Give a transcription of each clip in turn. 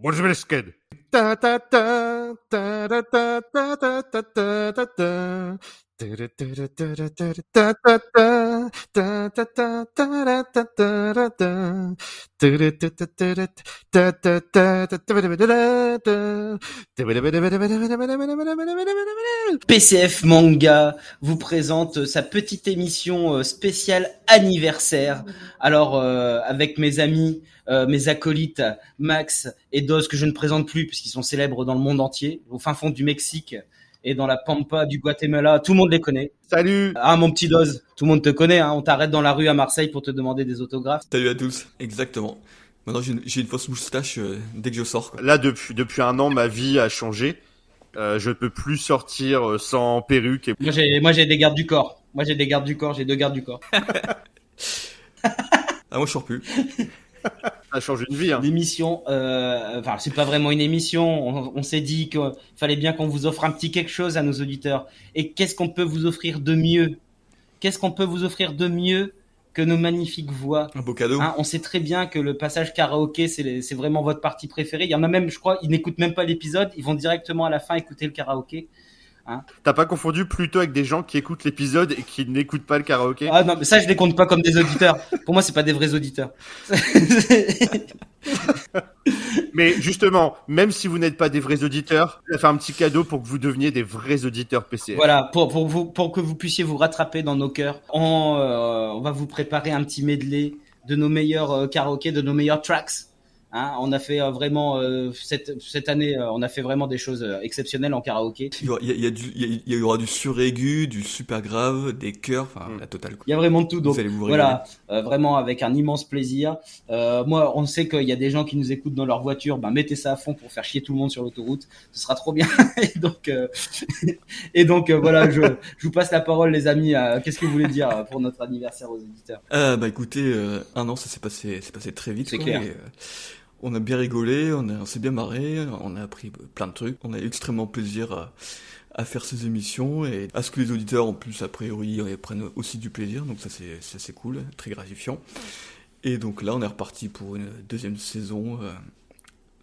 What's this kid? Da da da da da da da da da da da da. PCF Manga vous présente sa petite émission euh, spéciale anniversaire. Alors euh, avec mes amis, euh, mes acolytes Max et Dos que je ne présente plus puisqu'ils sont célèbres dans le monde entier, au fin fond du Mexique et dans la pampa du Guatemala, tout le monde les connaît. Salut Ah mon petit Dos, tout le monde te connaît, hein. on t'arrête dans la rue à Marseille pour te demander des autographes. Salut à tous, exactement. Maintenant j'ai une, fausse moustache euh, dès que je sors. Quoi. Là, depuis, depuis un an, ma vie a changé. Euh, je ne peux plus sortir euh, sans perruque. Et... Moi j'ai, moi j'ai des gardes du corps. Moi j'ai des gardes du corps, j'ai deux gardes du corps. Ah moi je sors plus. Ça change une vie. Hein. L'émission, euh, enfin c'est pas vraiment une émission. On, on s'est dit qu'il fallait bien qu'on vous offre un petit quelque chose à nos auditeurs. Et qu'est-ce qu'on peut vous offrir de mieux? Qu'est-ce qu'on peut vous offrir de mieux que nos magnifiques voix Un beau cadeau. Hein, on sait très bien que le passage karaoké, c'est vraiment votre partie préférée. Il y en a même, je crois, ils n'écoutent même pas l'épisode, ils vont directement à la fin écouter le karaoké. T'as pas confondu plutôt avec des gens qui écoutent l'épisode et qui n'écoutent pas le karaoké Ah non, mais ça, je les compte pas comme des auditeurs. Pour moi, c'est pas des vrais auditeurs. Mais justement, même si vous n'êtes pas des vrais auditeurs, on va faire un petit cadeau pour que vous deveniez des vrais auditeurs PCF. voilà, pour, pour, vous, pour que vous puissiez vous rattraper dans nos cœurs, on, euh, on va vous préparer un petit medley de nos meilleurs euh, karaokés, de nos meilleurs tracks. Hein, on a fait euh, vraiment euh, cette, cette année, euh, on a fait vraiment des choses euh, exceptionnelles en karaoké. Il y, aura, il y a- il y a du, il y aura du suraigu, du super grave, des chœurs, enfin Mm. la totale. Il y a vraiment de tout. Donc vous allez vous voilà, euh, vraiment avec un immense plaisir. Euh, moi, on sait qu'il y a des gens qui nous écoutent dans leur voiture. Ben mettez ça à fond pour faire chier tout le monde sur l'autoroute. Ce sera trop bien. et donc, euh, et donc euh, voilà, je, je vous passe la parole, les amis. Euh, Qu'est-ce que vous voulez dire euh, pour notre anniversaire aux auditeurs? Euh, bah écoutez, euh, un an ça s'est passé, c'est passé très vite. C'est quoi, clair. et, euh, on a bien rigolé, on, a- on s'est bien marré, on a appris plein de trucs, on a eu extrêmement plaisir à, à faire ces émissions et à ce que les auditeurs en plus a priori euh, prennent aussi du plaisir, donc ça c'est ça, c'est cool, très gratifiant. Et donc là on est reparti pour une deuxième saison euh,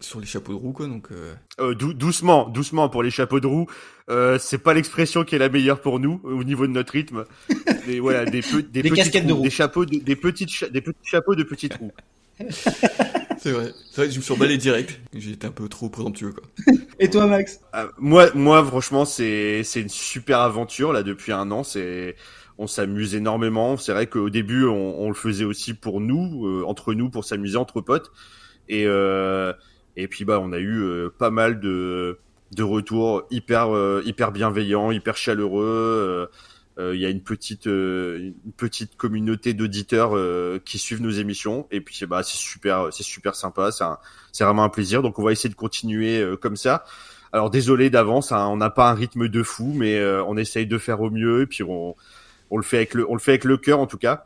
sur les chapeaux de roue quoi, donc euh, Euh, dou- doucement, doucement pour les chapeaux de roue. Euh, c'est pas l'expression qui est la meilleure pour nous au niveau de notre rythme. Des, voilà, des, pe- des, Des petites casquettes de roue. des chapeaux, de- des petites, cha- des petits chapeaux de petites roues. c'est vrai, c'est vrai que je me suis emballé direct, j'ai été un peu trop présomptueux quoi. Et toi, Max Euh, moi, moi, franchement, c'est c'est une super aventure là depuis un an. C'est on s'amuse énormément. C'est vrai qu'au début, on, on le faisait aussi pour nous, euh, entre nous, pour s'amuser entre potes. Et euh, et puis bah, on a eu euh, pas mal de de retours hyper euh, hyper bienveillants, hyper chaleureux. Euh, Il y a une petite euh, une petite communauté d'auditeurs euh, qui suivent nos émissions. Et puis bah c'est super c'est super sympa. C'est vraiment un plaisir. Donc on va essayer de continuer comme ça. Alors désolé d'avance, hein, on n'a pas un rythme de fou, mais on essaye de faire au mieux. Et puis on, on le fait avec le on le fait avec le cœur en tout cas.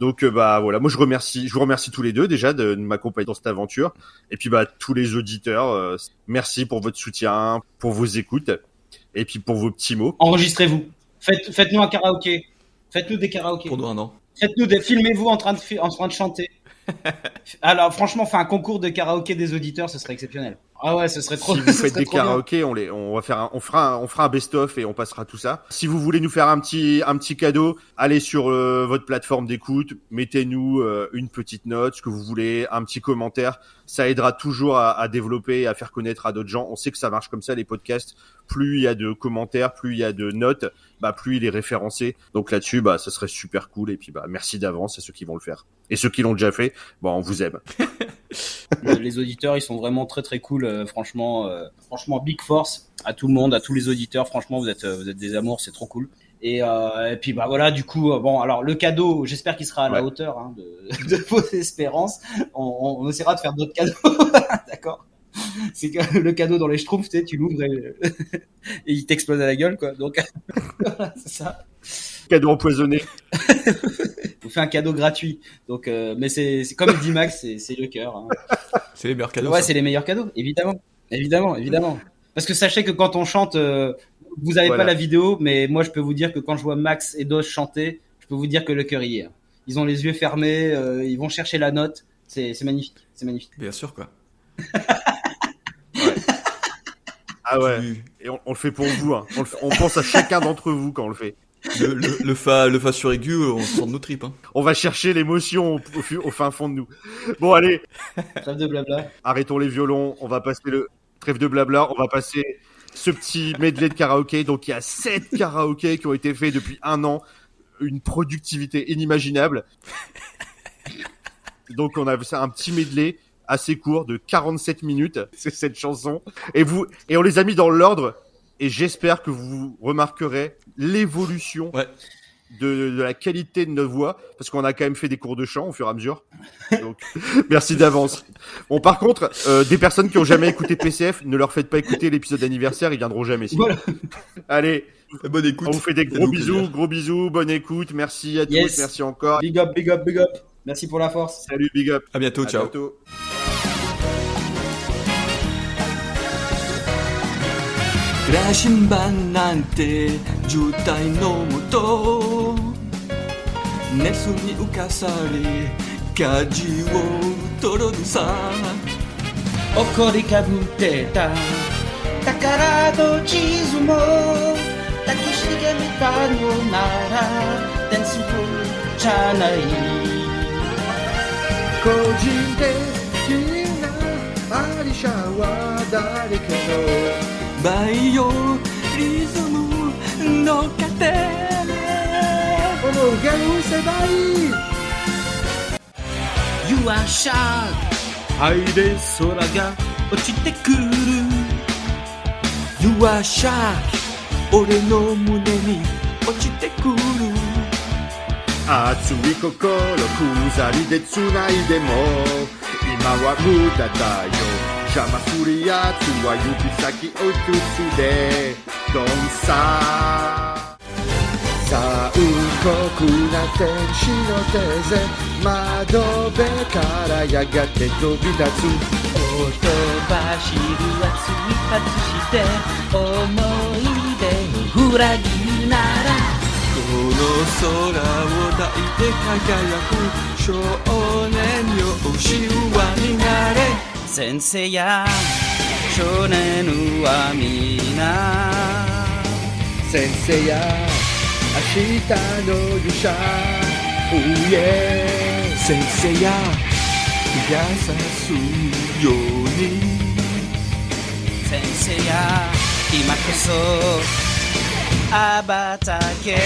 Donc bah voilà, moi je remercie je vous remercie tous les deux déjà de, de m'accompagner dans cette aventure. Et puis bah tous les auditeurs, euh, merci pour votre soutien, pour vos écoutes. Et puis pour vos petits mots. Enregistrez-vous. Faites, faites-nous un karaoké. Faites-nous des karaokés. Pour nous un an. Faites-nous des, filmez-vous en train de, en train de chanter. Alors, franchement, faire un concours de karaoké des auditeurs, ce serait exceptionnel. Ah ouais, ce serait trop. Si vous faites des karaokés, on les, on va faire, un, on fera, un, on fera un best-of et on passera tout ça. Si vous voulez nous faire un petit, un petit cadeau, allez sur euh, votre plateforme d'écoute, mettez-nous euh, une petite note, ce que vous voulez, un petit commentaire. Ça aidera toujours à, à développer, et à faire connaître à d'autres gens. On sait que ça marche comme ça les podcasts. Plus il y a de commentaires, plus il y a de notes, bah plus il est référencé. Donc là-dessus, bah ça serait super cool. Et puis bah merci d'avance à ceux qui vont le faire. Et ceux qui l'ont déjà fait, bon on vous aime. Les auditeurs, ils sont vraiment très très cool. euh, franchement, euh, franchement, big force à tout le monde, à tous les auditeurs. Franchement, vous êtes, euh, vous êtes des amours, c'est trop cool. Et, euh, et puis bah voilà, du coup, bon, alors le cadeau, j'espère qu'il sera à la hauteur hein, de, de vos espérances. On, on, on essaiera de faire d'autres cadeaux, d'accord C'est que le cadeau dans les schtroumpfs, tu sais, tu l'ouvres et, et il t'explose à la gueule, quoi. Donc voilà, c'est ça. Cadeau empoisonné. On fait un cadeau gratuit. Donc, euh, mais c'est c'est comme dit Max, c'est c'est le cœur. hein. C'est les meilleurs cadeaux. Ouais, ça. c'est les meilleurs cadeaux, évidemment. Évidemment, évidemment. Parce que sachez que quand on chante, euh, vous avez Voilà. pas la vidéo, mais moi je peux vous dire que quand je vois Max et Dos chanter, je peux vous dire que le cœur y est. hein. Ils ont les yeux fermés, euh, ils vont chercher la note. C'est c'est magnifique, c'est magnifique. Bien sûr quoi. Ah ouais. Et on, on le fait pour vous. Hein. On, le fait- on pense à chacun d'entre vous quand on le fait. Le, le, le fa, le fa sur aigu, on sort de nos tripes. Hein. On va chercher l'émotion au, au au fin fond de nous. Bon, allez, Trêve de blabla. arrêtons les violons. On va passer le trêve de blabla. On va passer ce petit medley de karaoké. Donc, il y a sept karaokés qui ont été faits depuis un an. Une productivité inimaginable. Donc, on a fait un petit medley assez court de 47 minutes. C'est cette chanson. Et vous, et on les a mis dans l'ordre. Et j'espère que vous remarquerez l'évolution Ouais. de, de la qualité de notre voix, parce qu'on a quand même fait des cours de chant au fur et à mesure. Donc, merci d'avance. Bon, par contre, euh, des personnes qui ont jamais écouté PCF, ne leur faites pas écouter l'épisode d'anniversaire, ils viendront jamais. sinon. Voilà. Allez, Bonne écoute. on vous fait des gros bisous, plaisir. gros bisous, bonne écoute, merci à Yes. tous, merci encore. Big up, big up, big up. Merci pour la force. Salut, big up. À bientôt, À ciao. bientôt. 羅針盤なんて渋滞のもと熱に浮かされ舵を取るさ。怒りかぶってた。宝と地図も抱きしめたのならダンス風じゃない。個人的なアリシャは誰かバイオリズムの糧の思うがせばいい You are はいで空が落ちてくる。You are shark 俺の胸に落ちてくる。熱い心鎖で繋いでも今は無駄だよ邪魔するやつは指先を映すでドンサ残酷な天使の手勢窓辺からやがて飛び立つほとばしる熱い発して思い出を裏切るならこの空を抱いて輝く少年よ神話になれ先生や少年は皆先生や明日の勇者 Oh yeah 先生や優すように。先生や今こそ羽ばたけ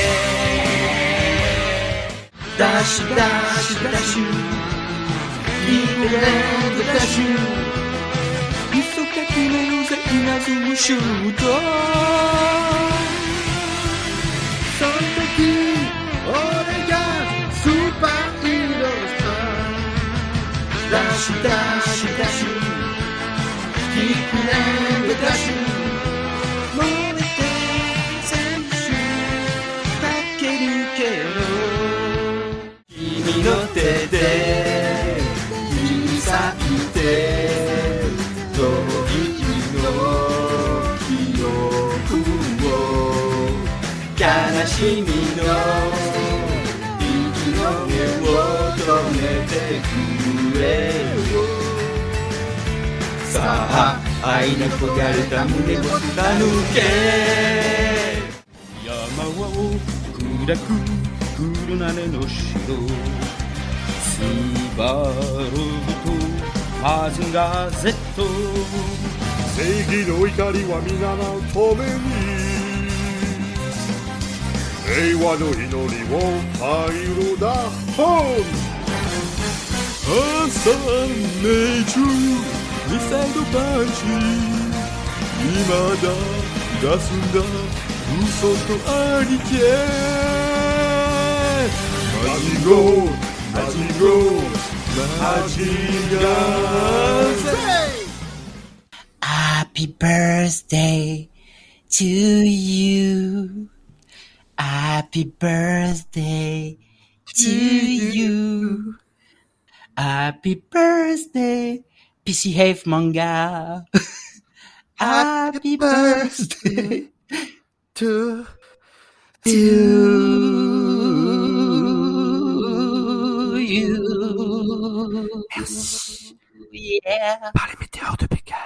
ダッシュダッシュダッシュ リーレンドダッシュ急が決めるぜ稲妻シュート しみの息の根を止めてくれよさあ愛に焦がれた胸を貫け山を砕く車根の城スバルとマジンガー Z 正義の怒りは皆のために。平和の祈りを入るだ本朝命中ミサイルパンチ未だ出すんだ嘘とありけマジゴーマジゴーマジガーゼ Happy birthday to you. Happy birthday to you. Happy birthday, PC Have Manga. Happy birthday to to you. Yeah. par les météores de Pékin.